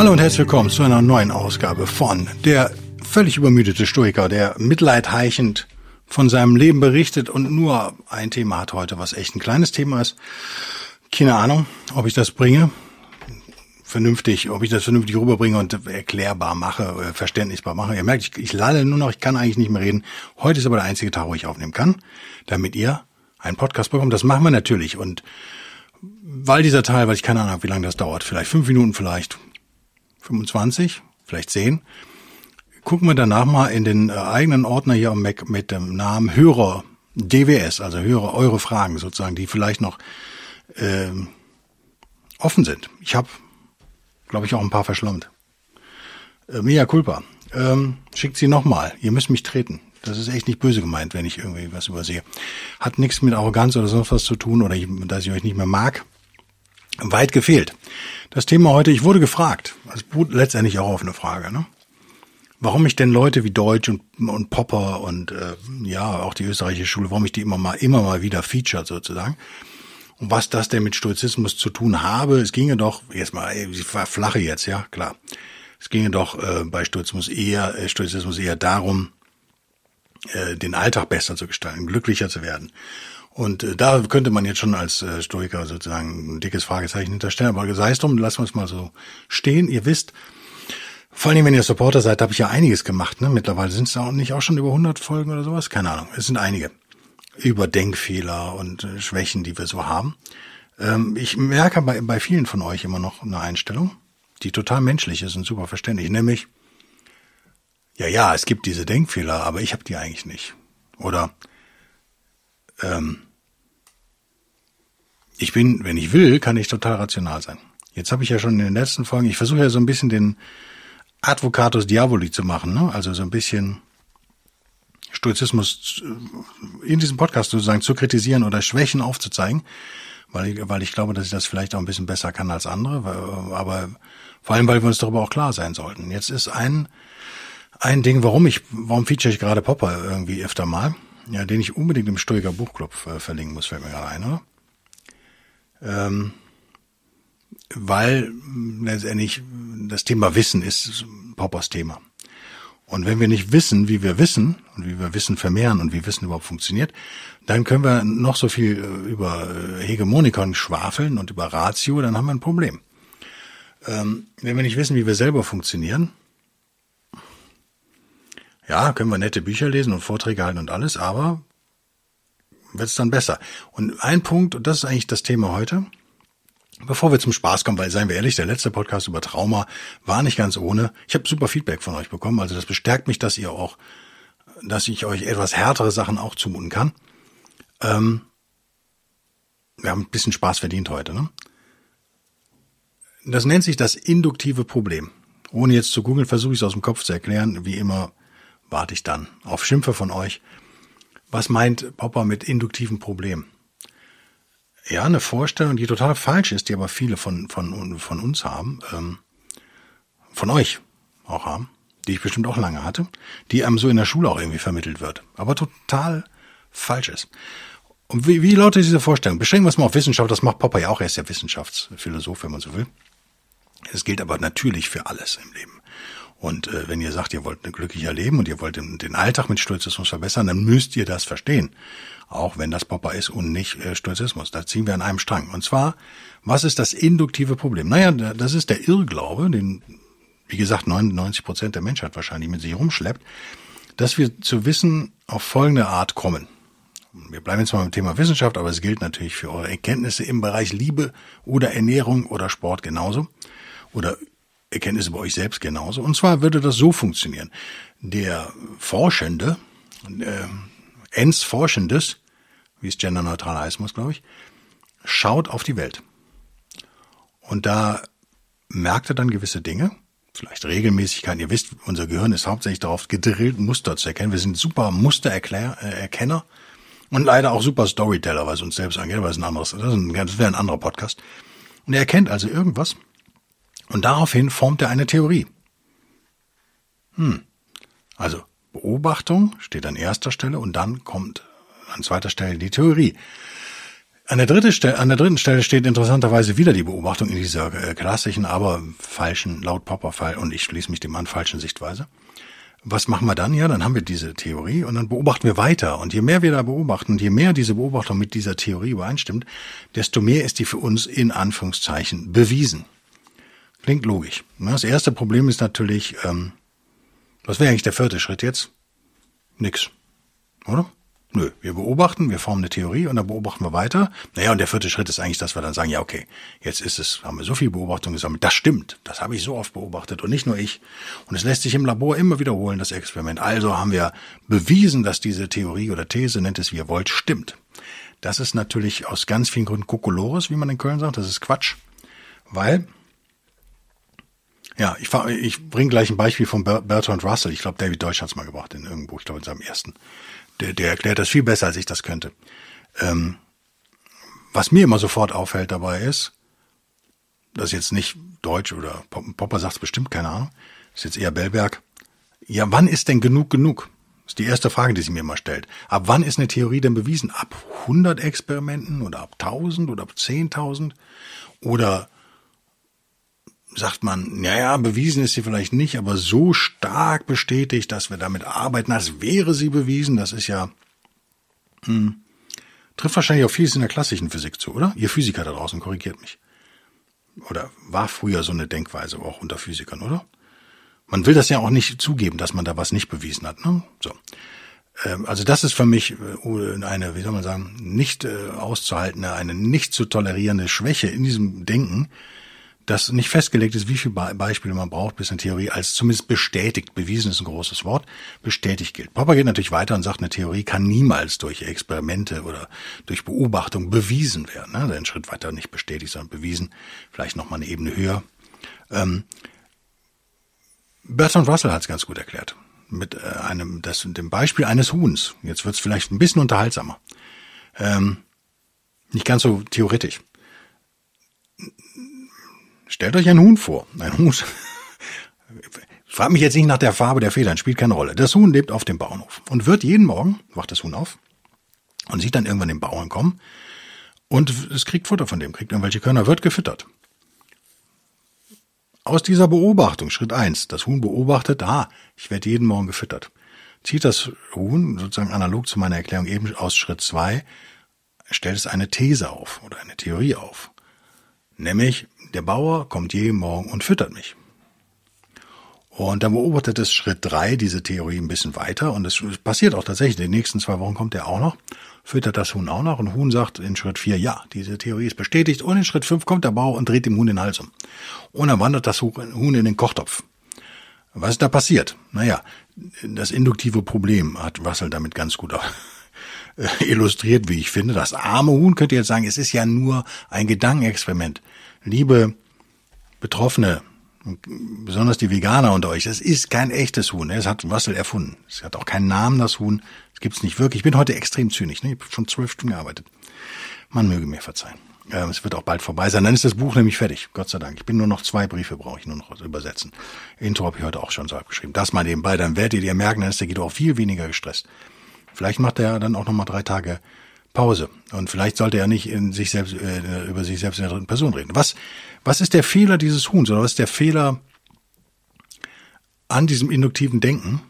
Hallo und herzlich willkommen zu einer neuen Ausgabe von Der völlig übermüdete Stoiker, der Mitleid heichend von seinem Leben berichtet und nur ein Thema hat heute, was echt ein kleines Thema ist. Keine Ahnung, ob ich das bringe vernünftig, ob ich das vernünftig rüberbringe und erklärbar mache, äh, verständnisbar mache. Ihr merkt, ich, ich lalle nur noch, ich kann eigentlich nicht mehr reden. Heute ist aber der einzige Tag, wo ich aufnehmen kann, damit ihr einen Podcast bekommt. Das machen wir natürlich. Und weil dieser Teil, weil ich keine Ahnung habe, wie lange das dauert, vielleicht fünf Minuten, vielleicht 25, vielleicht zehn, gucken wir danach mal in den äh, eigenen Ordner hier am Mac mit dem Namen Hörer DWS, also Hörer eure Fragen sozusagen, die vielleicht noch ähm, offen sind. Ich habe glaube ich, auch ein paar verschlammt. Äh, Mia culpa. Ähm, schickt sie nochmal. Ihr müsst mich treten. Das ist echt nicht böse gemeint, wenn ich irgendwie was übersehe. Hat nichts mit Arroganz oder sonst was zu tun oder ich, dass ich euch nicht mehr mag. Weit gefehlt. Das Thema heute, ich wurde gefragt. Beruht letztendlich auch auf eine Frage, ne? Warum ich denn Leute wie Deutsch und, und Popper und äh, ja, auch die österreichische Schule, warum ich die immer mal, immer mal wieder featured sozusagen. Und was das denn mit Stoizismus zu tun habe, es ginge doch, jetzt mal, ich verflache jetzt, ja, klar. Es ginge doch äh, bei Stoizismus eher, äh, Stoizismus eher darum, äh, den Alltag besser zu gestalten, glücklicher zu werden. Und äh, da könnte man jetzt schon als äh, Stoiker sozusagen ein dickes Fragezeichen hinterstellen. Aber sei es drum, lassen wir es mal so stehen. Ihr wisst, vor allem, wenn ihr Supporter seid, habe ich ja einiges gemacht. Ne? Mittlerweile sind es auch nicht auch schon über 100 Folgen oder sowas. Keine Ahnung. Es sind einige über Denkfehler und äh, Schwächen, die wir so haben. Ähm, ich merke bei, bei vielen von euch immer noch eine Einstellung, die total menschlich ist und super verständlich, nämlich, ja, ja, es gibt diese Denkfehler, aber ich habe die eigentlich nicht. Oder ähm, ich bin, wenn ich will, kann ich total rational sein. Jetzt habe ich ja schon in den letzten Folgen, ich versuche ja so ein bisschen den Advocatus Diaboli zu machen, ne? also so ein bisschen Stoizismus in diesem Podcast sozusagen zu kritisieren oder Schwächen aufzuzeigen, weil ich, weil ich glaube, dass ich das vielleicht auch ein bisschen besser kann als andere, aber vor allem, weil wir uns darüber auch klar sein sollten. Jetzt ist ein, ein Ding, warum ich, warum feature ich gerade Popper irgendwie öfter mal, ja, den ich unbedingt im Stoiker Buchclub äh, verlinken muss, fällt mir gerade ein, oder? Ähm, weil letztendlich das Thema Wissen ist Poppers Thema. Und wenn wir nicht wissen, wie wir wissen und wie wir Wissen vermehren und wie Wissen überhaupt funktioniert, dann können wir noch so viel äh, über äh, Hegemonikon schwafeln und über Ratio, dann haben wir ein Problem. Ähm, wenn wir nicht wissen, wie wir selber funktionieren, ja, können wir nette Bücher lesen und Vorträge halten und alles, aber wird es dann besser. Und ein Punkt, und das ist eigentlich das Thema heute, Bevor wir zum Spaß kommen, weil seien wir ehrlich, der letzte Podcast über Trauma war nicht ganz ohne. Ich habe super Feedback von euch bekommen, also das bestärkt mich, dass ihr auch, dass ich euch etwas härtere Sachen auch zumuten kann. Ähm, wir haben ein bisschen Spaß verdient heute, ne? Das nennt sich das induktive Problem. Ohne jetzt zu googeln, versuche ich es aus dem Kopf zu erklären. Wie immer warte ich dann auf Schimpfe von euch. Was meint Popper mit induktivem Problem? ja, eine Vorstellung, die total falsch ist, die aber viele von, von, von uns haben, ähm, von euch auch haben, die ich bestimmt auch lange hatte, die einem so in der Schule auch irgendwie vermittelt wird, aber total falsch ist. Und wie, wie lautet diese Vorstellung? Beschränken wir es mal auf Wissenschaft, das macht Popper ja auch, er ist ja Wissenschaftsphilosoph, wenn man so will. Es gilt aber natürlich für alles im Leben. Und äh, wenn ihr sagt, ihr wollt ein glücklicher leben und ihr wollt den, den Alltag mit Stoizismus verbessern, dann müsst ihr das verstehen auch wenn das Popper ist und nicht äh, Stoizismus. Da ziehen wir an einem Strang. Und zwar, was ist das induktive Problem? Naja, das ist der Irrglaube, den, wie gesagt, 99 Prozent der Menschheit wahrscheinlich mit sich rumschleppt, dass wir zu Wissen auf folgende Art kommen. Wir bleiben jetzt mal beim Thema Wissenschaft, aber es gilt natürlich für eure Erkenntnisse im Bereich Liebe oder Ernährung oder Sport genauso. Oder Erkenntnisse bei euch selbst genauso. Und zwar würde das so funktionieren. Der Forschende, äh, ens Forschendes, wie es genderneutral heißen muss, glaube ich, schaut auf die Welt. Und da merkt er dann gewisse Dinge, vielleicht Regelmäßigkeiten. Ihr wisst, unser Gehirn ist hauptsächlich darauf gedrillt, Muster zu erkennen. Wir sind super Mustererkenner und leider auch super Storyteller, was uns selbst angeht, aber das ist ein anderes, das wäre ein anderer Podcast. Und er erkennt also irgendwas und daraufhin formt er eine Theorie. Hm. Also Beobachtung steht an erster Stelle und dann kommt an zweiter Stelle die Theorie. An der, dritte Stelle, an der dritten Stelle steht interessanterweise wieder die Beobachtung in dieser äh, klassischen, aber falschen, laut Popper-Fall, und ich schließe mich dem an, falschen Sichtweise. Was machen wir dann? Ja, dann haben wir diese Theorie und dann beobachten wir weiter. Und je mehr wir da beobachten und je mehr diese Beobachtung mit dieser Theorie übereinstimmt, desto mehr ist die für uns in Anführungszeichen bewiesen. Klingt logisch. Das erste Problem ist natürlich, ähm, was wäre eigentlich der vierte Schritt jetzt? Nix. Oder? Nö, wir beobachten, wir formen eine Theorie und dann beobachten wir weiter. Naja, und der vierte Schritt ist eigentlich, dass wir dann sagen, ja, okay, jetzt ist es, haben wir so viel Beobachtung gesammelt. Das stimmt. Das habe ich so oft beobachtet und nicht nur ich. Und es lässt sich im Labor immer wiederholen, das Experiment. Also haben wir bewiesen, dass diese Theorie oder These, nennt es wie ihr wollt, stimmt. Das ist natürlich aus ganz vielen Gründen Kokolores, wie man in Köln sagt. Das ist Quatsch. Weil, ja, ich, ich bringe gleich ein Beispiel von Bertrand Russell. Ich glaube, David Deutsch hat es mal gebracht in Buch, ich glaube in seinem ersten der, der erklärt das viel besser, als ich das könnte. Ähm, was mir immer sofort auffällt dabei ist, das ist jetzt nicht Deutsch oder Popper sagt es bestimmt, keine Ahnung, ist jetzt eher Bellberg. Ja, wann ist denn genug genug? Ist die erste Frage, die sie mir immer stellt. Ab wann ist eine Theorie denn bewiesen? Ab 100 Experimenten oder ab 1000 oder ab 10.000? Oder sagt man, naja, bewiesen ist sie vielleicht nicht, aber so stark bestätigt, dass wir damit arbeiten, als wäre sie bewiesen, das ist ja, hm, trifft wahrscheinlich auch vieles in der klassischen Physik zu, oder? Ihr Physiker da draußen korrigiert mich. Oder war früher so eine Denkweise auch unter Physikern, oder? Man will das ja auch nicht zugeben, dass man da was nicht bewiesen hat, ne? So. Ähm, also das ist für mich äh, eine, wie soll man sagen, nicht äh, auszuhaltende, eine nicht zu tolerierende Schwäche in diesem Denken, dass nicht festgelegt ist, wie viele Beispiele man braucht, bis eine Theorie als zumindest bestätigt, bewiesen ist ein großes Wort, bestätigt gilt. Popper geht natürlich weiter und sagt, eine Theorie kann niemals durch Experimente oder durch Beobachtung bewiesen werden. Ne? Einen Schritt weiter nicht bestätigt, sondern bewiesen, vielleicht nochmal eine Ebene höher. Ähm, Bertrand Russell hat es ganz gut erklärt. Mit äh, einem, das, dem Beispiel eines Huhns. Jetzt wird es vielleicht ein bisschen unterhaltsamer. Ähm, nicht ganz so theoretisch. Stellt euch ein Huhn vor. Ein Huhn. Frag mich jetzt nicht nach der Farbe der Federn, spielt keine Rolle. Das Huhn lebt auf dem Bauernhof und wird jeden Morgen, wacht das Huhn auf und sieht dann irgendwann den Bauern kommen und es kriegt Futter von dem, kriegt irgendwelche Körner, wird gefüttert. Aus dieser Beobachtung, Schritt eins, das Huhn beobachtet, ah, ich werde jeden Morgen gefüttert. Zieht das Huhn, sozusagen analog zu meiner Erklärung eben aus Schritt zwei, stellt es eine These auf oder eine Theorie auf. Nämlich, der Bauer kommt jeden Morgen und füttert mich. Und dann beobachtet es Schritt drei diese Theorie ein bisschen weiter und es passiert auch tatsächlich. In den nächsten zwei Wochen kommt er auch noch, füttert das Huhn auch noch und Huhn sagt in Schritt vier, ja, diese Theorie ist bestätigt und in Schritt fünf kommt der Bauer und dreht dem Huhn den Hals um. Und dann wandert das Huhn in den Kochtopf. Was ist da passiert? Naja, das induktive Problem hat Russell damit ganz gut illustriert, wie ich finde. Das arme Huhn könnte jetzt sagen, es ist ja nur ein Gedankenexperiment liebe Betroffene, besonders die Veganer unter euch, es ist kein echtes Huhn. Es hat Russell erfunden. Es hat auch keinen Namen, das Huhn. Es gibt's nicht wirklich. Ich bin heute extrem zynisch. Ne? Ich habe schon zwölf Stunden gearbeitet. Man möge mir verzeihen. Ähm, es wird auch bald vorbei sein. Dann ist das Buch nämlich fertig. Gott sei Dank. Ich bin nur noch zwei Briefe, brauche ich nur noch übersetzen. Intro habe ich heute auch schon so abgeschrieben. Das mal nebenbei. Dann werdet ihr merken, dann ist der Guido auch viel weniger gestresst. Vielleicht macht er dann auch noch mal drei Tage Pause. Und vielleicht sollte er nicht in sich selbst, äh, über sich selbst in der dritten Person reden. Was, was ist der Fehler dieses Huhns oder was ist der Fehler an diesem induktiven Denken?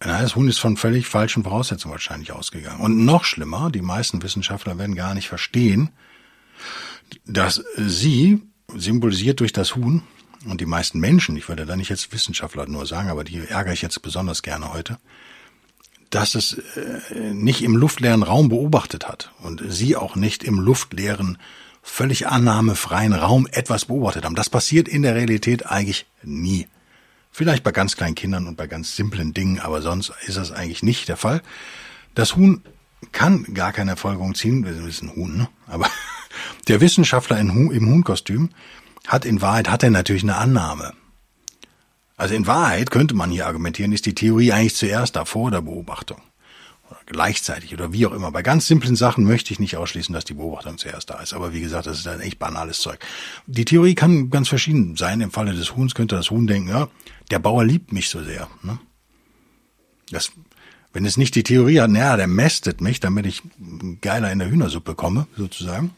das Huhn ist von völlig falschen Voraussetzungen wahrscheinlich ausgegangen. Und noch schlimmer, die meisten Wissenschaftler werden gar nicht verstehen, dass sie, symbolisiert durch das Huhn, und die meisten Menschen, ich würde da nicht jetzt Wissenschaftler nur sagen, aber die ärgere ich jetzt besonders gerne heute, dass es äh, nicht im luftleeren Raum beobachtet hat und sie auch nicht im luftleeren, völlig annahmefreien Raum etwas beobachtet haben. Das passiert in der Realität eigentlich nie. Vielleicht bei ganz kleinen Kindern und bei ganz simplen Dingen, aber sonst ist das eigentlich nicht der Fall. Das Huhn kann gar keine Folgerung ziehen, wir sind ein Huhn, ne? aber Der Wissenschaftler im Huhnkostüm hat in Wahrheit, hat er natürlich eine Annahme. Also in Wahrheit könnte man hier argumentieren, ist die Theorie eigentlich zuerst da vor der Beobachtung. Oder gleichzeitig oder wie auch immer. Bei ganz simplen Sachen möchte ich nicht ausschließen, dass die Beobachtung zuerst da ist. Aber wie gesagt, das ist ein echt banales Zeug. Die Theorie kann ganz verschieden sein. Im Falle des Huhns könnte das Huhn denken, ja, der Bauer liebt mich so sehr. Ne? Das, wenn es nicht die Theorie hat, naja, der mästet mich, damit ich geiler in der Hühnersuppe komme, sozusagen,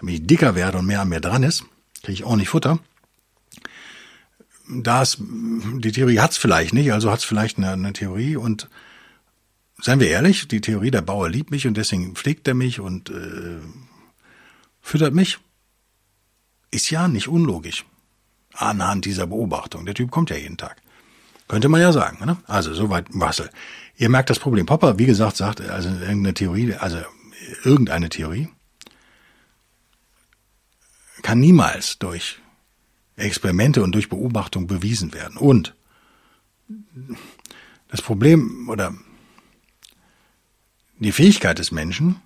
damit ich dicker werde und mehr an mir dran ist, kriege ich auch nicht Futter. Das, die Theorie hat's vielleicht nicht, also hat's vielleicht eine, eine Theorie und seien wir ehrlich, die Theorie, der Bauer liebt mich und deswegen pflegt er mich und äh, füttert mich, ist ja nicht unlogisch anhand dieser Beobachtung. Der Typ kommt ja jeden Tag. Könnte man ja sagen. Ne? Also soweit Wassel. Ihr merkt das Problem. Popper, wie gesagt, sagt, also irgendeine Theorie, also irgendeine Theorie kann niemals durch Experimente und durch Beobachtung bewiesen werden. Und das Problem oder die Fähigkeit des Menschen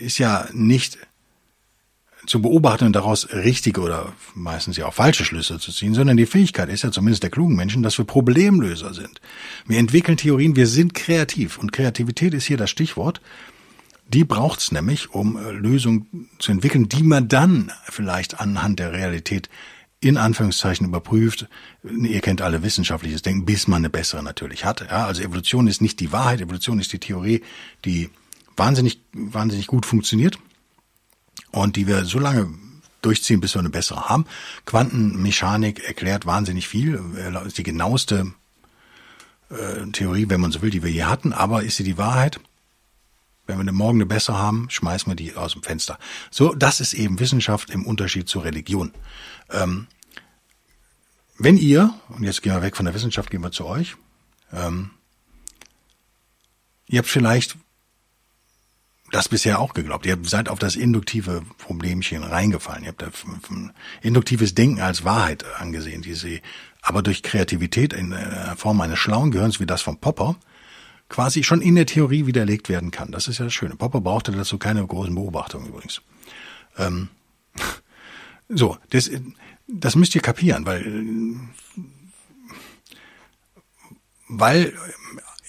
ist ja nicht zu beobachten und daraus richtige oder meistens ja auch falsche Schlüsse zu ziehen, sondern die Fähigkeit ist ja zumindest der klugen Menschen, dass wir Problemlöser sind. Wir entwickeln Theorien, wir sind kreativ und Kreativität ist hier das Stichwort. Die braucht's nämlich, um äh, Lösungen zu entwickeln, die man dann vielleicht anhand der Realität in Anführungszeichen überprüft. Ihr kennt alle wissenschaftliches Denken, bis man eine bessere natürlich hat. Ja, also Evolution ist nicht die Wahrheit, Evolution ist die Theorie, die wahnsinnig, wahnsinnig gut funktioniert und die wir so lange durchziehen, bis wir eine bessere haben. Quantenmechanik erklärt wahnsinnig viel, äh, ist die genaueste äh, Theorie, wenn man so will, die wir je hatten, aber ist sie die Wahrheit? Wenn wir morgen eine bessere haben, schmeißen wir die aus dem Fenster. So, das ist eben Wissenschaft im Unterschied zur Religion. Ähm, wenn ihr, und jetzt gehen wir weg von der Wissenschaft, gehen wir zu euch, ähm, ihr habt vielleicht das bisher auch geglaubt. Ihr seid auf das induktive Problemchen reingefallen. Ihr habt induktives Denken als Wahrheit angesehen, die sie aber durch Kreativität in der Form eines schlauen Gehirns wie das von Popper quasi schon in der Theorie widerlegt werden kann. Das ist ja das Schöne. Popper brauchte dazu keine großen Beobachtungen übrigens. Ähm, so, das, das müsst ihr kapieren, weil weil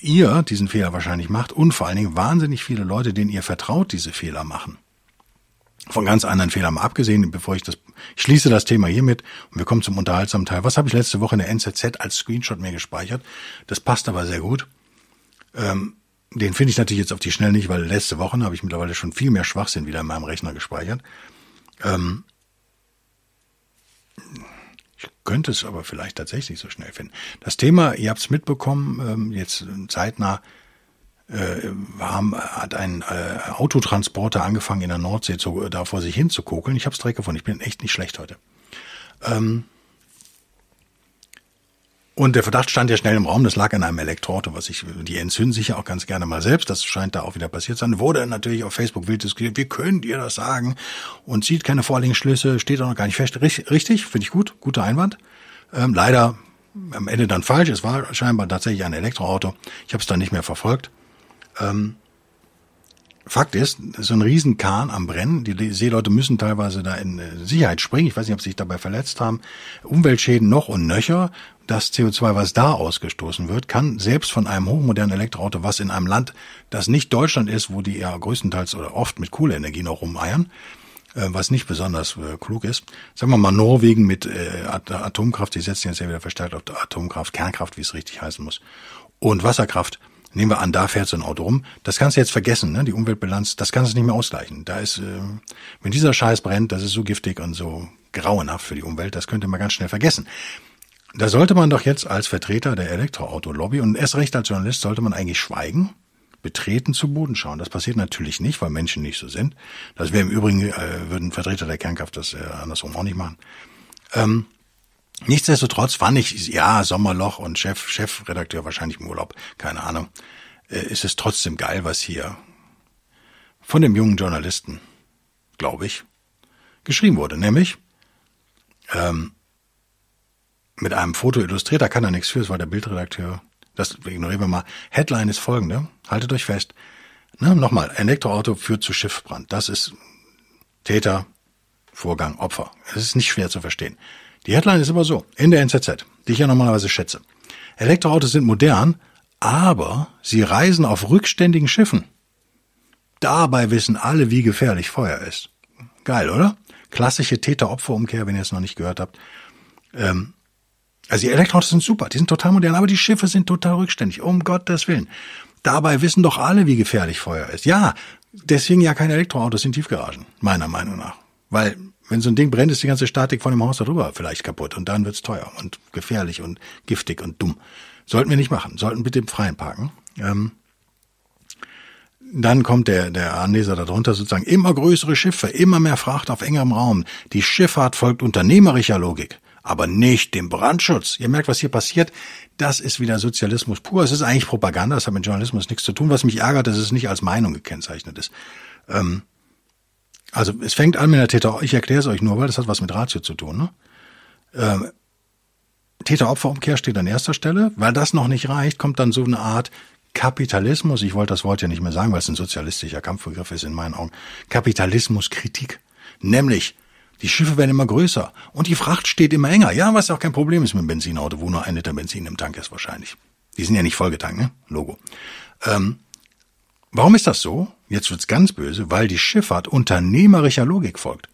ihr diesen Fehler wahrscheinlich macht und vor allen Dingen wahnsinnig viele Leute, denen ihr vertraut, diese Fehler machen. Von ganz anderen Fehlern mal abgesehen, bevor ich das, ich schließe das Thema hiermit und wir kommen zum unterhaltsamen Teil. Was habe ich letzte Woche in der NZZ als Screenshot mir gespeichert? Das passt aber sehr gut. Ähm, den finde ich natürlich jetzt auf die Schnelle nicht, weil letzte Woche habe ich mittlerweile schon viel mehr Schwachsinn wieder in meinem Rechner gespeichert. Ähm, ich könnte es aber vielleicht tatsächlich so schnell finden. Das Thema, ihr habt es mitbekommen, ähm, jetzt zeitnah äh, haben, hat ein äh, Autotransporter angefangen in der Nordsee zu, da vor sich hin zu kokeln. Ich habe es direkt gefunden. Ich bin echt nicht schlecht heute. Ähm, und der Verdacht stand ja schnell im Raum, das lag an einem Elektroauto, was ich, die entzünden sich ja auch ganz gerne mal selbst, das scheint da auch wieder passiert sein. Wurde natürlich auf Facebook wild diskutiert, wie könnt ihr das sagen? Und zieht keine vorliegenden Schlüsse, steht auch noch gar nicht fest. Richtig, finde ich gut, guter Einwand. Ähm, leider am Ende dann falsch, es war scheinbar tatsächlich ein Elektroauto. Ich habe es dann nicht mehr verfolgt. Ähm, Fakt ist, so ein Riesenkahn am Brennen. Die Seeleute müssen teilweise da in äh, Sicherheit springen. Ich weiß nicht, ob sie sich dabei verletzt haben. Umweltschäden noch und nöcher. Das CO2, was da ausgestoßen wird, kann selbst von einem hochmodernen Elektroauto, was in einem Land, das nicht Deutschland ist, wo die ja größtenteils oder oft mit Kohleenergie noch rumeiern, äh, was nicht besonders äh, klug ist. Sagen wir mal Norwegen mit Atomkraft, die setzen jetzt ja wieder verstärkt auf Atomkraft, Kernkraft, wie es richtig heißen muss, und Wasserkraft Nehmen wir an, da fährt so ein Auto rum. Das kannst du jetzt vergessen, ne? die Umweltbilanz, das kannst du nicht mehr ausgleichen. Da ist, äh, wenn dieser Scheiß brennt, das ist so giftig und so grauenhaft für die Umwelt, das könnte man ganz schnell vergessen. Da sollte man doch jetzt als Vertreter der Elektroauto-Lobby und erst recht als Journalist sollte man eigentlich schweigen, betreten zu Boden schauen. Das passiert natürlich nicht, weil Menschen nicht so sind. Das wäre im Übrigen, äh, würden Vertreter der Kernkraft das äh, andersrum auch nicht machen. Ähm, Nichtsdestotrotz fand ich, ja, Sommerloch und Chef, Chefredakteur wahrscheinlich im Urlaub, keine Ahnung, äh, ist es trotzdem geil, was hier von dem jungen Journalisten, glaube ich, geschrieben wurde. Nämlich ähm, mit einem Foto illustriert, da kann er nichts für, es war der Bildredakteur. Das ignorieren wir mal. Headline ist folgende, haltet euch fest. Ne, nochmal, Elektroauto führt zu Schiffbrand. Das ist Täter, Vorgang, Opfer. Es ist nicht schwer zu verstehen. Die Headline ist aber so, in der NZZ, die ich ja normalerweise schätze. Elektroautos sind modern, aber sie reisen auf rückständigen Schiffen. Dabei wissen alle, wie gefährlich Feuer ist. Geil, oder? Klassische Täter-Opfer-Umkehr, wenn ihr es noch nicht gehört habt. Ähm, also die Elektroautos sind super, die sind total modern, aber die Schiffe sind total rückständig, um Gottes Willen. Dabei wissen doch alle, wie gefährlich Feuer ist. Ja, deswegen ja keine Elektroautos in Tiefgaragen, meiner Meinung nach. Weil wenn so ein Ding brennt, ist die ganze Statik von dem Haus darüber vielleicht kaputt und dann wird's teuer und gefährlich und giftig und dumm. Sollten wir nicht machen, sollten bitte im Freien parken. Ähm, dann kommt der, der Anleser darunter sozusagen immer größere Schiffe, immer mehr Fracht auf engerem Raum. Die Schifffahrt folgt unternehmerischer Logik, aber nicht dem Brandschutz. Ihr merkt, was hier passiert. Das ist wieder Sozialismus pur. Es ist eigentlich Propaganda, das hat mit Journalismus nichts zu tun. Was mich ärgert, dass es nicht als Meinung gekennzeichnet ist. Ähm, also es fängt an mit der Täter, ich erkläre es euch nur, weil das hat was mit Ratio zu tun. Ne? Ähm, Täter-Opfer-Umkehr steht an erster Stelle. Weil das noch nicht reicht, kommt dann so eine Art Kapitalismus, ich wollte das Wort ja nicht mehr sagen, weil es ein sozialistischer Kampfbegriff ist in meinen Augen, Kapitalismuskritik. Nämlich, die Schiffe werden immer größer und die Fracht steht immer enger. Ja, was auch kein Problem ist mit einem Benzinauto, wo nur ein Liter Benzin im Tank ist wahrscheinlich. Die sind ja nicht vollgetankt, ne? Logo. Ähm, warum ist das so? Jetzt wird's ganz böse, weil die Schifffahrt unternehmerischer Logik folgt.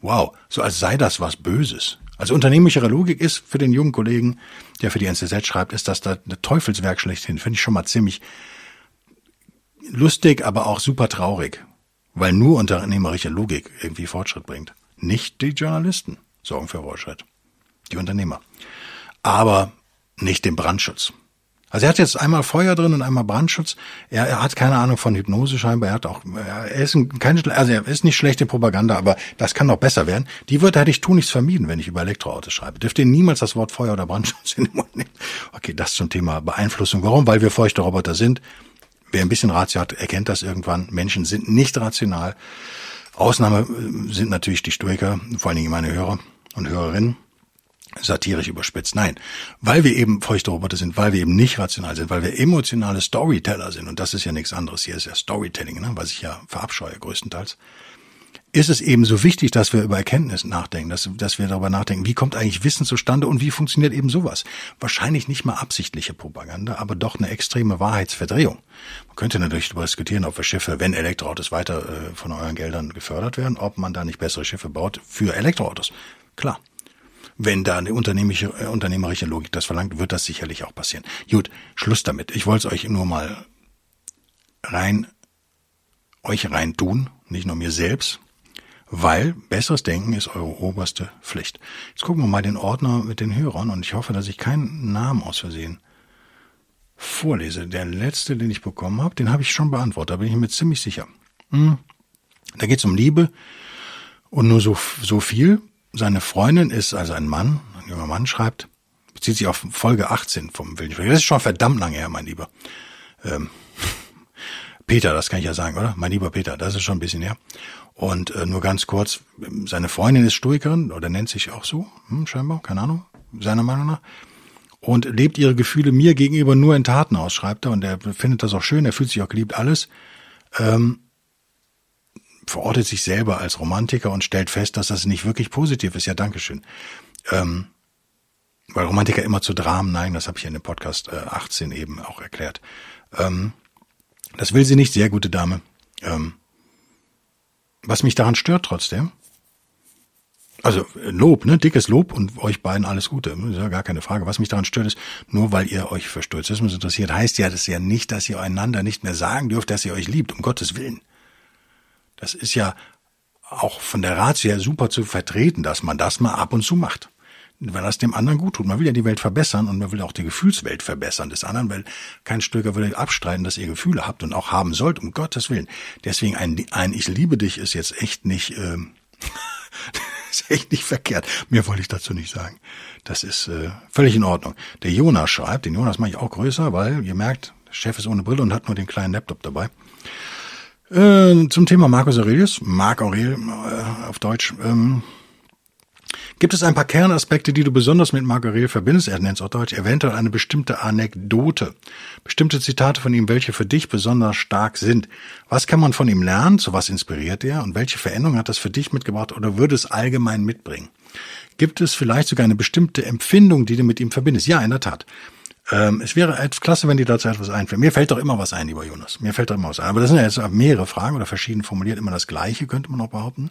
Wow, so als sei das was Böses. Also unternehmerische Logik ist für den jungen Kollegen, der für die NZZ schreibt, ist das da eine Teufelswerk schlechthin. Finde ich schon mal ziemlich lustig, aber auch super traurig, weil nur unternehmerische Logik irgendwie Fortschritt bringt. Nicht die Journalisten sorgen für Fortschritt, die Unternehmer. Aber nicht den Brandschutz. Also er hat jetzt einmal Feuer drin und einmal Brandschutz. Er, er hat keine Ahnung von Hypnose scheinbar. Er hat auch, er ist ein, keine, also er ist nicht schlechte Propaganda, aber das kann noch besser werden. Die Wörter hätte ich tunlichst vermieden, wenn ich über Elektroautos schreibe. Dürfte niemals das Wort Feuer oder Brandschutz in den Mund nehmen. Okay, das zum Thema Beeinflussung. Warum? Weil wir feuchte Roboter sind. Wer ein bisschen Ratio hat, erkennt das irgendwann. Menschen sind nicht rational. Ausnahme äh, sind natürlich die Stoiker, vor allen Dingen meine Hörer und Hörerinnen satirisch überspitzt. Nein, weil wir eben feuchte Roboter sind, weil wir eben nicht rational sind, weil wir emotionale Storyteller sind, und das ist ja nichts anderes, hier ist ja Storytelling, ne, was ich ja verabscheue größtenteils, ist es eben so wichtig, dass wir über Erkenntnis nachdenken, dass, dass wir darüber nachdenken, wie kommt eigentlich Wissen zustande und wie funktioniert eben sowas. Wahrscheinlich nicht mal absichtliche Propaganda, aber doch eine extreme Wahrheitsverdrehung. Man könnte natürlich darüber diskutieren, ob wir Schiffe, wenn Elektroautos weiter äh, von euren Geldern gefördert werden, ob man da nicht bessere Schiffe baut für Elektroautos. Klar, wenn da eine unternehmerische, äh, unternehmerische Logik das verlangt, wird das sicherlich auch passieren. Gut, Schluss damit. Ich wollte es euch nur mal rein, euch rein tun, nicht nur mir selbst, weil besseres Denken ist eure oberste Pflicht. Jetzt gucken wir mal den Ordner mit den Hörern und ich hoffe, dass ich keinen Namen aus Versehen vorlese. Der letzte, den ich bekommen habe, den habe ich schon beantwortet, da bin ich mir ziemlich sicher. Hm. Da geht es um Liebe und nur so, so viel seine Freundin ist also ein Mann, ein junger Mann schreibt, bezieht sich auf Folge 18 vom Wilden Das ist schon verdammt lange her, mein Lieber. Ähm, Peter, das kann ich ja sagen, oder? Mein lieber Peter, das ist schon ein bisschen her. Und äh, nur ganz kurz, seine Freundin ist Stoikerin oder nennt sich auch so, hm, scheinbar, keine Ahnung, seiner Meinung nach. Und lebt ihre Gefühle mir gegenüber nur in Taten aus, schreibt er. Und er findet das auch schön, er fühlt sich auch geliebt, alles. Ähm, verortet sich selber als Romantiker und stellt fest, dass das nicht wirklich positiv ist. Ja, Dankeschön. Ähm, weil Romantiker immer zu Dramen neigen, das habe ich in dem Podcast äh, 18 eben auch erklärt. Ähm, das will sie nicht, sehr gute Dame. Ähm, was mich daran stört trotzdem, also Lob, ne, dickes Lob und euch beiden alles Gute, ist ja gar keine Frage. Was mich daran stört, ist, nur weil ihr euch für Stoizismus interessiert, heißt ja das ja nicht, dass ihr einander nicht mehr sagen dürft, dass ihr euch liebt, um Gottes Willen. Das ist ja auch von der Ratio her super zu vertreten, dass man das mal ab und zu macht. Wenn das dem anderen gut tut. Man will ja die Welt verbessern und man will auch die Gefühlswelt verbessern des anderen, weil kein Stöger würde abstreiten, dass ihr Gefühle habt und auch haben sollt, um Gottes Willen. Deswegen ein, ein Ich liebe dich ist jetzt echt nicht, ähm, ist echt nicht verkehrt. Mehr wollte ich dazu nicht sagen. Das ist äh, völlig in Ordnung. Der Jonas schreibt, den Jonas mache ich auch größer, weil ihr merkt, der Chef ist ohne Brille und hat nur den kleinen Laptop dabei. Äh, zum Thema Marcus Aurelius, Marc Aurel äh, auf Deutsch. Ähm, Gibt es ein paar Kernaspekte, die du besonders mit Marc Aurel verbindest? Er nennt es auch Deutsch, eventuell eine bestimmte Anekdote. Bestimmte Zitate von ihm, welche für dich besonders stark sind. Was kann man von ihm lernen? Zu was inspiriert er? Und welche Veränderung hat das für dich mitgebracht oder würde es allgemein mitbringen? Gibt es vielleicht sogar eine bestimmte Empfindung, die du mit ihm verbindest? Ja, in der Tat. Ähm, es wäre etwas klasse, wenn dir dazu etwas einfällt. Mir fällt doch immer was ein, lieber Jonas. Mir fällt doch immer was ein. Aber das sind ja jetzt mehrere Fragen oder verschieden formuliert, immer das Gleiche, könnte man auch behaupten.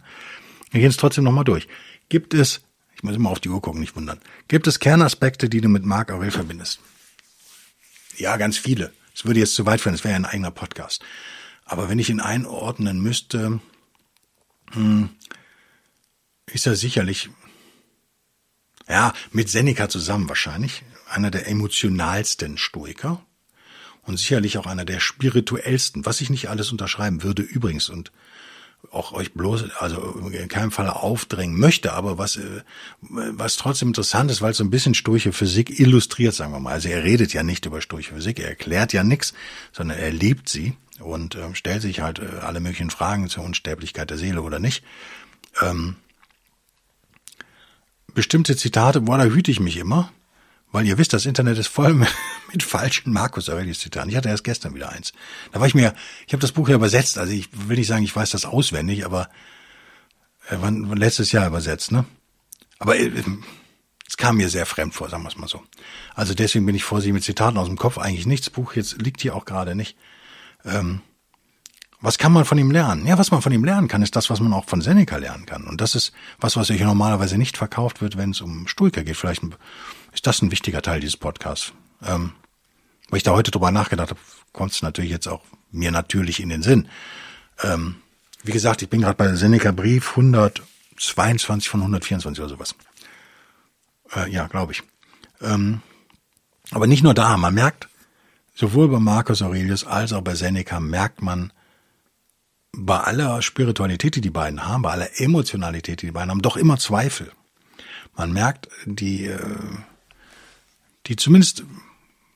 Wir gehen es trotzdem nochmal durch. Gibt es, ich muss immer auf die Uhr gucken, nicht wundern, gibt es Kernaspekte, die du mit Marc Aurel verbindest? Ja, ganz viele. Es würde jetzt zu weit führen, es wäre ja ein eigener Podcast. Aber wenn ich ihn einordnen müsste, hm, ist er sicherlich, ja, mit Seneca zusammen wahrscheinlich, einer der emotionalsten Stoiker und sicherlich auch einer der spirituellsten, was ich nicht alles unterschreiben würde übrigens und auch euch bloß, also in keinem Fall aufdrängen möchte, aber was, äh, was trotzdem interessant ist, weil es so ein bisschen sturche Physik illustriert, sagen wir mal. Also er redet ja nicht über sturche Physik, er erklärt ja nichts, sondern er liebt sie und äh, stellt sich halt äh, alle möglichen Fragen zur Unsterblichkeit der Seele oder nicht. Ähm, bestimmte Zitate, boah, da hüte ich mich immer, weil ihr wisst, das Internet ist voll mit, mit falschen Markus Aurelius Zitaten. Ich hatte erst gestern wieder eins. Da war ich mir, ich habe das Buch ja übersetzt, also ich will nicht sagen, ich weiß das auswendig, aber äh, wann, letztes Jahr übersetzt, ne? Aber äh, es kam mir sehr fremd vor, sagen wir es mal so. Also deswegen bin ich vorsichtig mit Zitaten aus dem Kopf. Eigentlich nichts. Buch jetzt liegt hier auch gerade nicht. Ähm, was kann man von ihm lernen? Ja, was man von ihm lernen kann, ist das, was man auch von Seneca lernen kann. Und das ist was, was euch normalerweise nicht verkauft wird, wenn es um Stoiker geht. Vielleicht ist das ein wichtiger Teil dieses Podcasts. Ähm, weil ich da heute drüber nachgedacht habe, kommt es natürlich jetzt auch mir natürlich in den Sinn. Ähm, wie gesagt, ich bin gerade bei Seneca Brief 122 von 124 oder sowas. Äh, ja, glaube ich. Ähm, aber nicht nur da, man merkt, sowohl bei Marcus Aurelius als auch bei Seneca merkt man, bei aller Spiritualität, die die beiden haben, bei aller Emotionalität, die die beiden haben, doch immer Zweifel. Man merkt, die, äh, die zumindest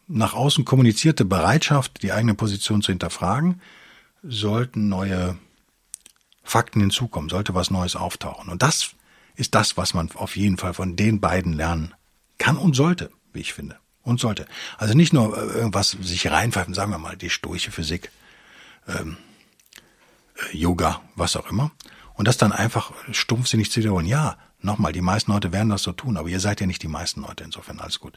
nach außen kommunizierte Bereitschaft, die eigene Position zu hinterfragen, sollten neue Fakten hinzukommen, sollte was Neues auftauchen. Und das ist das, was man auf jeden Fall von den beiden lernen kann und sollte, wie ich finde. Und sollte. Also nicht nur äh, irgendwas sich reinpfeifen, sagen wir mal, die stoische Physik, ähm, äh, Yoga, was auch immer. Und das dann einfach stumpfsinnig zu wiederholen. Ja, Nochmal, die meisten Leute werden das so tun, aber ihr seid ja nicht die meisten Leute, insofern alles gut.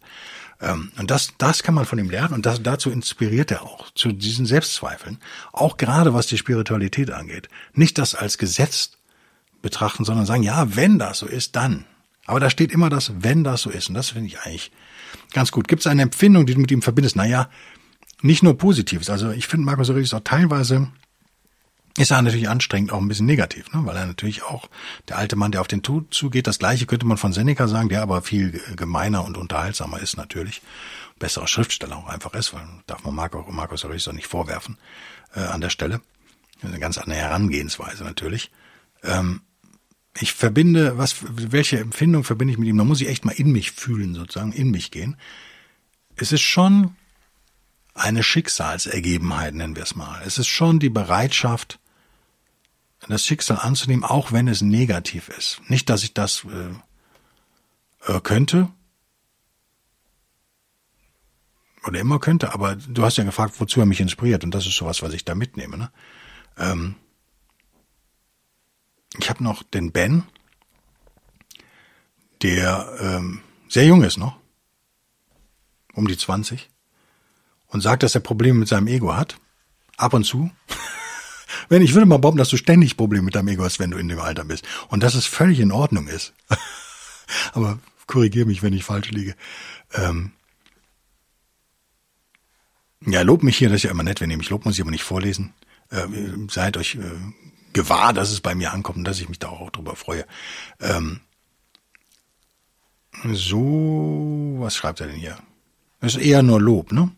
Ähm, und das, das kann man von ihm lernen und das, dazu inspiriert er auch, zu diesen Selbstzweifeln, auch gerade was die Spiritualität angeht. Nicht das als Gesetz betrachten, sondern sagen, ja, wenn das so ist, dann. Aber da steht immer das, wenn das so ist. Und das finde ich eigentlich ganz gut. Gibt es eine Empfindung, die du mit ihm verbindest? Naja, nicht nur Positives. Also ich finde Markus Aurelius auch teilweise ist er natürlich anstrengend auch ein bisschen negativ, ne? weil er natürlich auch der alte Mann, der auf den Tod zugeht, das gleiche könnte man von Seneca sagen, der aber viel gemeiner und unterhaltsamer ist natürlich, besserer Schriftsteller auch einfach ist, weil darf man Marco, Markus Aurelius auch nicht vorwerfen äh, an der Stelle. Eine ganz andere Herangehensweise natürlich. Ähm, ich verbinde, was, welche Empfindung verbinde ich mit ihm? Da muss ich echt mal in mich fühlen, sozusagen, in mich gehen. Es ist schon eine Schicksalsergebenheit, nennen wir es mal. Es ist schon die Bereitschaft, das Schicksal anzunehmen, auch wenn es negativ ist. Nicht, dass ich das äh, äh, könnte oder immer könnte, aber du hast ja gefragt, wozu er mich inspiriert und das ist sowas, was ich da mitnehme. Ne? Ähm, ich habe noch den Ben, der ähm, sehr jung ist noch, um die 20, und sagt, dass er Probleme mit seinem Ego hat, ab und zu. Wenn ich würde mal behaupten, dass du ständig Probleme mit deinem Ego hast, wenn du in dem Alter bist. Und dass es völlig in Ordnung ist. aber korrigiere mich, wenn ich falsch liege. Ähm ja, lob mich hier, das ist ja immer nett, wenn ihr mich lobt, muss ich aber nicht vorlesen. Ähm, seid euch äh, gewahr, dass es bei mir ankommt und dass ich mich da auch drüber freue. Ähm so, was schreibt er denn hier? Das ist eher nur Lob, ne?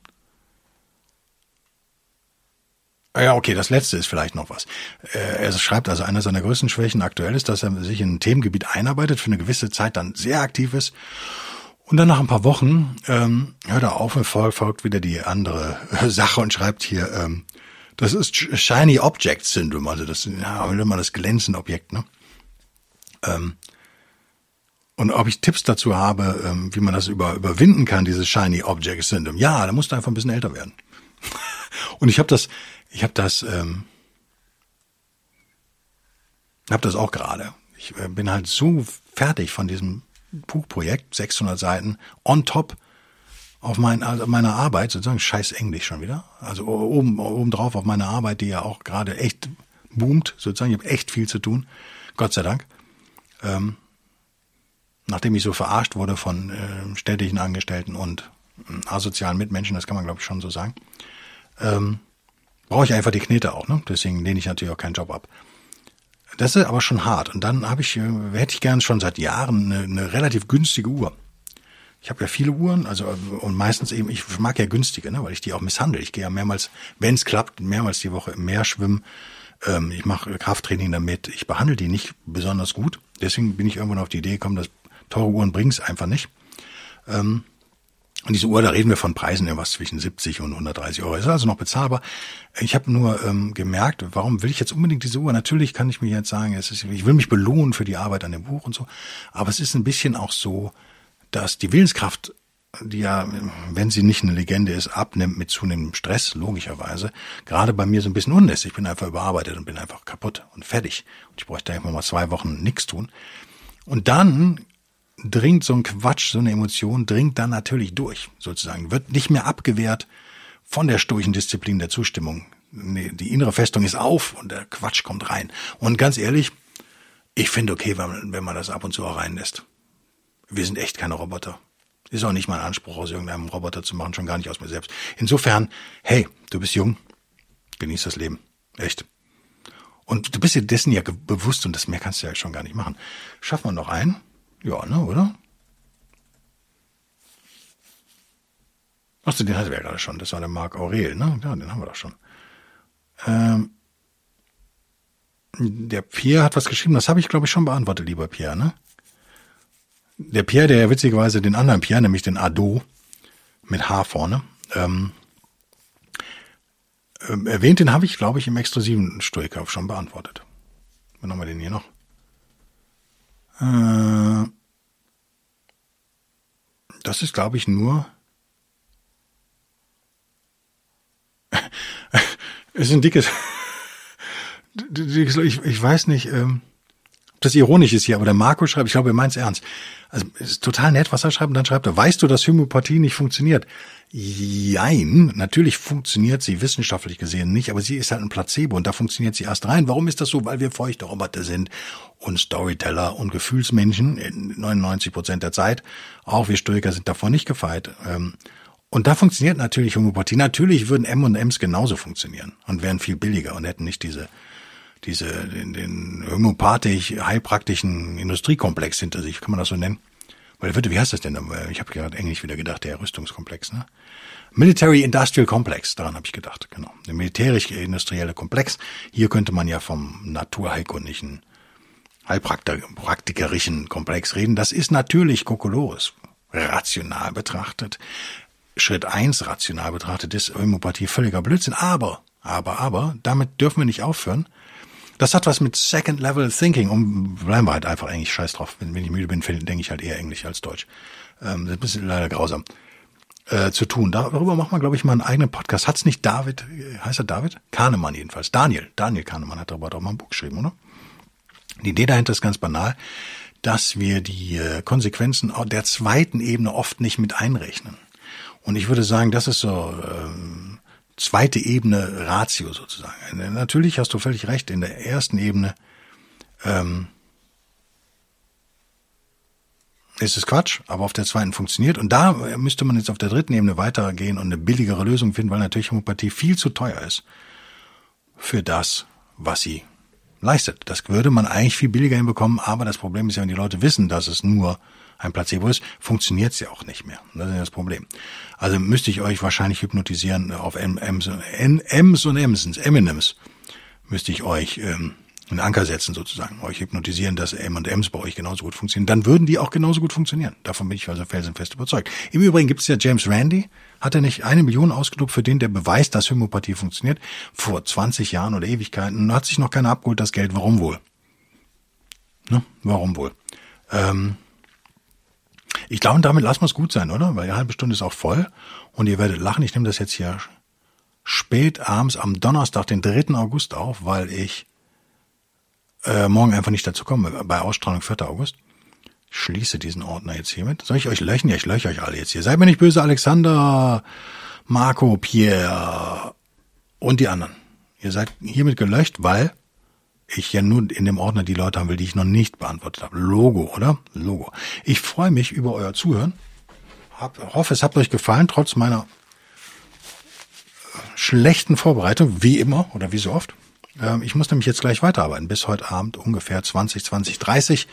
Ah ja, okay, das letzte ist vielleicht noch was. Äh, er schreibt also, einer seiner größten Schwächen aktuell ist, dass er sich in ein Themengebiet einarbeitet, für eine gewisse Zeit dann sehr aktiv ist und dann nach ein paar Wochen ähm, hört er auf und folgt wieder die andere Sache und schreibt hier, ähm, das ist Shiny Object Syndrome, also das, ja, will man das glänzende Objekt, ne? Ähm, und ob ich Tipps dazu habe, ähm, wie man das über, überwinden kann, dieses Shiny Object Syndrome. Ja, da musst du einfach ein bisschen älter werden. und ich habe das, ich habe das, ähm, habe das auch gerade. Ich äh, bin halt so fertig von diesem Buchprojekt, 600 Seiten, on top auf mein, also meiner Arbeit, sozusagen scheiß Englisch schon wieder. Also oben, oben drauf auf meine Arbeit, die ja auch gerade echt boomt, sozusagen. Ich habe echt viel zu tun. Gott sei Dank. Ähm, nachdem ich so verarscht wurde von äh, städtischen Angestellten und äh, asozialen Mitmenschen, das kann man glaube ich schon so sagen, ähm, brauche ich einfach die Knete auch. Ne? Deswegen lehne ich natürlich auch keinen Job ab. Das ist aber schon hart. Und dann habe ich, äh, hätte ich gern schon seit Jahren eine, eine relativ günstige Uhr. Ich habe ja viele Uhren, also und meistens eben, ich mag ja günstige, ne, weil ich die auch misshandle. Ich gehe ja mehrmals, wenn es klappt, mehrmals die Woche im Meer schwimmen. Ähm, ich mache Krafttraining damit. Ich behandle die nicht besonders gut. Deswegen bin ich irgendwann auf die Idee gekommen, dass teure Uhren bringt's einfach nicht. Ähm, und diese Uhr, da reden wir von Preisen was zwischen 70 und 130 Euro. Ist also noch bezahlbar. Ich habe nur ähm, gemerkt, warum will ich jetzt unbedingt diese Uhr? Natürlich kann ich mir jetzt sagen, es ist, ich will mich belohnen für die Arbeit an dem Buch und so. Aber es ist ein bisschen auch so, dass die Willenskraft, die ja, wenn sie nicht eine Legende ist, abnimmt mit zunehmendem Stress, logischerweise, gerade bei mir so ein bisschen unlässig. Ich bin einfach überarbeitet und bin einfach kaputt und fertig. Und ich bräuchte einfach mal zwei Wochen nichts tun. Und dann dringt so ein Quatsch, so eine Emotion, dringt dann natürlich durch, sozusagen. Wird nicht mehr abgewehrt von der stoischen Disziplin der Zustimmung. Nee, die innere Festung ist auf und der Quatsch kommt rein. Und ganz ehrlich, ich finde okay, wenn man, wenn man das ab und zu auch reinlässt. Wir sind echt keine Roboter. Ist auch nicht mein Anspruch, aus irgendeinem Roboter zu machen, schon gar nicht aus mir selbst. Insofern, hey, du bist jung, genieß das Leben. Echt. Und du bist dir dessen ja bewusst und das mehr kannst du ja schon gar nicht machen. Schaffen wir noch einen? Ja, ne, oder? Achso, den hatten wir ja gerade schon. Das war der Marc Aurel, ne? Ja, den haben wir doch schon. Ähm, der Pierre hat was geschrieben, das habe ich, glaube ich, schon beantwortet, lieber Pierre, ne? Der Pierre, der witzigerweise den anderen Pierre, nämlich den Ado, mit H vorne, ähm, ähm, erwähnt, den habe ich, glaube ich, im exklusiven Stoikauf schon beantwortet. Wann haben wir den hier noch? Äh, das ist, glaube ich, nur. es ist ein dickes. ich, ich weiß nicht, ähm, ob das ironisch ist hier, aber der Marco schreibt, ich glaube, er meint es ernst. Also ist total nett, was er schreibt. Und dann schreibt er, weißt du, dass Homöopathie nicht funktioniert? Jein, natürlich funktioniert sie wissenschaftlich gesehen nicht, aber sie ist halt ein Placebo und da funktioniert sie erst rein. Warum ist das so? Weil wir feuchte Roboter sind und Storyteller und Gefühlsmenschen in 99 Prozent der Zeit. Auch wir Stoiker sind davon nicht gefeit. Ähm, und da funktioniert natürlich Homöopathie. Natürlich würden M und M's genauso funktionieren und wären viel billiger und hätten nicht diese diese den, den homöopathisch heilpraktischen Industriekomplex hinter sich, kann man das so nennen? Weil wie heißt das denn? Ich habe gerade Englisch wieder gedacht, der Rüstungskomplex, ne? Military Industrial Complex, daran habe ich gedacht, genau. Der militärisch-industrielle Komplex. Hier könnte man ja vom naturheilkundlichen, heilpraktikerischen Komplex reden. Das ist natürlich Kokolores, rational betrachtet. Schritt eins rational betrachtet ist Homöopathie völliger Blödsinn. Aber, aber, aber, damit dürfen wir nicht aufhören. Das hat was mit Second Level Thinking, um bleiben wir halt einfach eigentlich scheiß drauf. Wenn, wenn ich müde bin, denke ich halt eher Englisch als Deutsch. Ähm, das ist leider grausam. Äh, zu tun. Darüber macht man, glaube ich, mal einen eigenen Podcast. Hat's nicht David, äh, heißt er David? Kahnemann jedenfalls. Daniel. Daniel Kahnemann hat darüber doch mal ein Buch geschrieben, oder? Die Idee dahinter ist ganz banal, dass wir die äh, Konsequenzen der zweiten Ebene oft nicht mit einrechnen. Und ich würde sagen, das ist so ähm, zweite Ebene Ratio sozusagen. Äh, natürlich hast du völlig recht, in der ersten Ebene ähm, ist es Quatsch, aber auf der zweiten funktioniert. Und da müsste man jetzt auf der dritten Ebene weitergehen und eine billigere Lösung finden, weil natürlich Homöopathie viel zu teuer ist für das, was sie leistet. Das würde man eigentlich viel billiger hinbekommen, aber das Problem ist ja, wenn die Leute wissen, dass es nur ein Placebo ist, funktioniert ja auch nicht mehr. Das ist ja das Problem. Also müsste ich euch wahrscheinlich hypnotisieren auf M's und M's und M's, Eminems, müsste ich euch ähm, einen Anker setzen sozusagen, euch hypnotisieren, dass M und M's bei euch genauso gut funktionieren, dann würden die auch genauso gut funktionieren. Davon bin ich also felsenfest überzeugt. Im Übrigen gibt es ja James Randi, hat er nicht eine Million ausgedruckt für den, der beweist, dass Homöopathie funktioniert, vor 20 Jahren oder Ewigkeiten, hat sich noch keiner abgeholt, das Geld, warum wohl? Ne? Warum wohl? Ähm, Ich glaube, damit lassen wir es gut sein, oder? Weil die halbe Stunde ist auch voll und ihr werdet lachen. Ich nehme das jetzt hier spät abends am Donnerstag, den 3. August auf, weil ich äh, morgen einfach nicht dazu komme, bei Ausstrahlung 4. August. Ich schließe diesen Ordner jetzt hiermit. Soll ich euch löchen? Ja, ich löche euch alle jetzt hier. Seid mir nicht böse, Alexander, Marco, Pierre und die anderen. Ihr seid hiermit gelöscht, weil ich ja nur in dem Ordner die Leute haben will, die ich noch nicht beantwortet habe. Logo, oder? Logo. Ich freue mich über euer Zuhören. Hab, hoffe, es hat euch gefallen, trotz meiner schlechten Vorbereitung, wie immer oder wie so oft. Ähm, ich muss nämlich jetzt gleich weiterarbeiten, bis heute Abend ungefähr 20, 20, 30.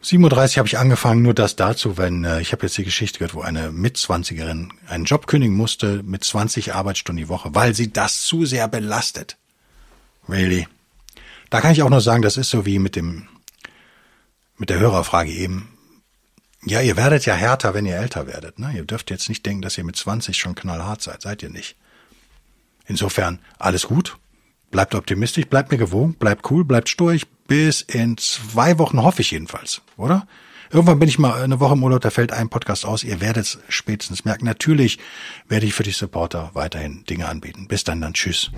37 habe ich angefangen, nur das dazu, wenn äh, ich habe jetzt die Geschichte gehört, wo eine Mitzwanzigerin einen Job kündigen musste mit 20 Arbeitsstunden die Woche, weil sie das zu sehr belastet. Really? Da kann ich auch nur sagen, das ist so wie mit dem mit der Hörerfrage eben. Ja, ihr werdet ja härter, wenn ihr älter werdet. Ne? Ihr dürft jetzt nicht denken, dass ihr mit 20 schon knallhart seid. Seid ihr nicht. Insofern alles gut. Bleibt optimistisch, bleibt mir gewogen, bleibt cool, bleibt stoisch. Bis in zwei Wochen hoffe ich jedenfalls, oder? Irgendwann bin ich mal eine Woche im Urlaub, da fällt ein Podcast aus. Ihr werdet es spätestens merken. Natürlich werde ich für die Supporter weiterhin Dinge anbieten. Bis dann, dann tschüss.